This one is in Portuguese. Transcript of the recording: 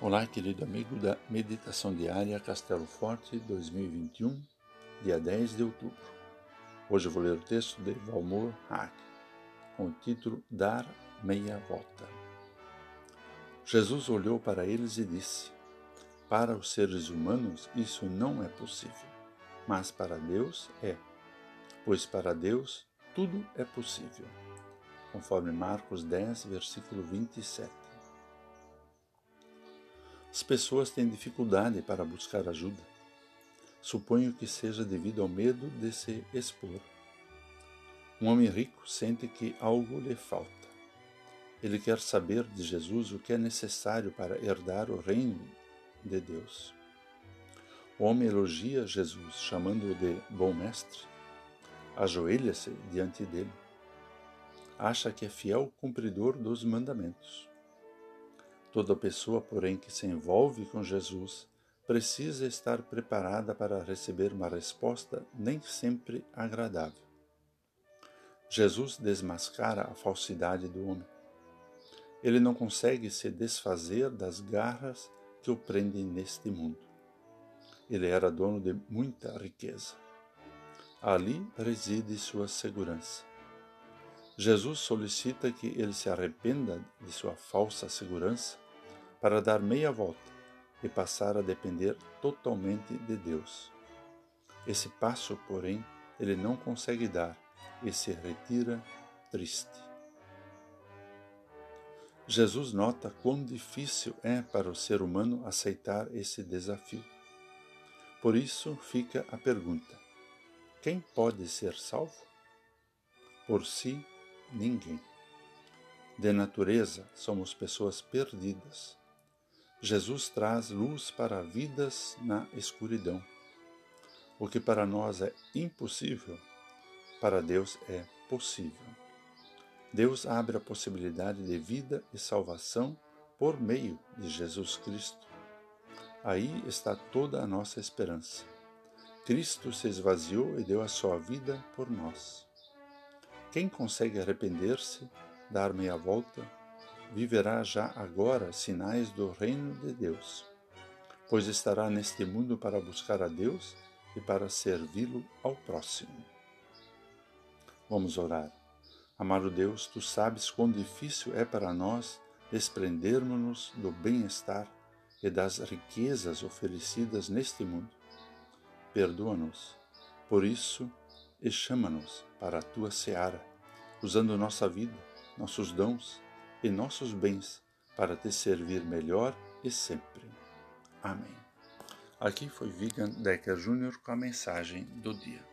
Olá, querido amigo da Meditação Diária Castelo Forte 2021, dia 10 de outubro. Hoje eu vou ler o texto de Valmor Hack, com o título Dar Meia Volta. Jesus olhou para eles e disse: Para os seres humanos isso não é possível, mas para Deus é, pois para Deus tudo é possível. Conforme Marcos 10, versículo 27. As pessoas têm dificuldade para buscar ajuda. Suponho que seja devido ao medo de se expor. Um homem rico sente que algo lhe falta. Ele quer saber de Jesus o que é necessário para herdar o reino de Deus. O homem elogia Jesus, chamando-o de bom mestre. Ajoelha-se diante dele. Acha que é fiel cumpridor dos mandamentos. Toda pessoa, porém, que se envolve com Jesus precisa estar preparada para receber uma resposta nem sempre agradável. Jesus desmascara a falsidade do homem. Ele não consegue se desfazer das garras que o prendem neste mundo. Ele era dono de muita riqueza. Ali reside sua segurança. Jesus solicita que ele se arrependa de sua falsa segurança para dar meia volta e passar a depender totalmente de Deus. Esse passo, porém, ele não consegue dar e se retira triste. Jesus nota quão difícil é para o ser humano aceitar esse desafio. Por isso fica a pergunta: quem pode ser salvo? Por si ninguém. De natureza, somos pessoas perdidas. Jesus traz luz para vidas na escuridão. O que para nós é impossível, para Deus é possível. Deus abre a possibilidade de vida e salvação por meio de Jesus Cristo. Aí está toda a nossa esperança. Cristo se esvaziou e deu a sua vida por nós. Quem consegue arrepender-se, dar meia volta, viverá já agora sinais do reino de Deus, pois estará neste mundo para buscar a Deus e para servi-lo ao próximo. Vamos orar. Amado Deus, tu sabes quão difícil é para nós desprendermos-nos do bem-estar e das riquezas oferecidas neste mundo. Perdoa-nos. Por isso, e chama-nos para a tua seara, usando nossa vida, nossos dons e nossos bens para te servir melhor e sempre. Amém. Aqui foi Vigan Decker Jr. com a mensagem do dia.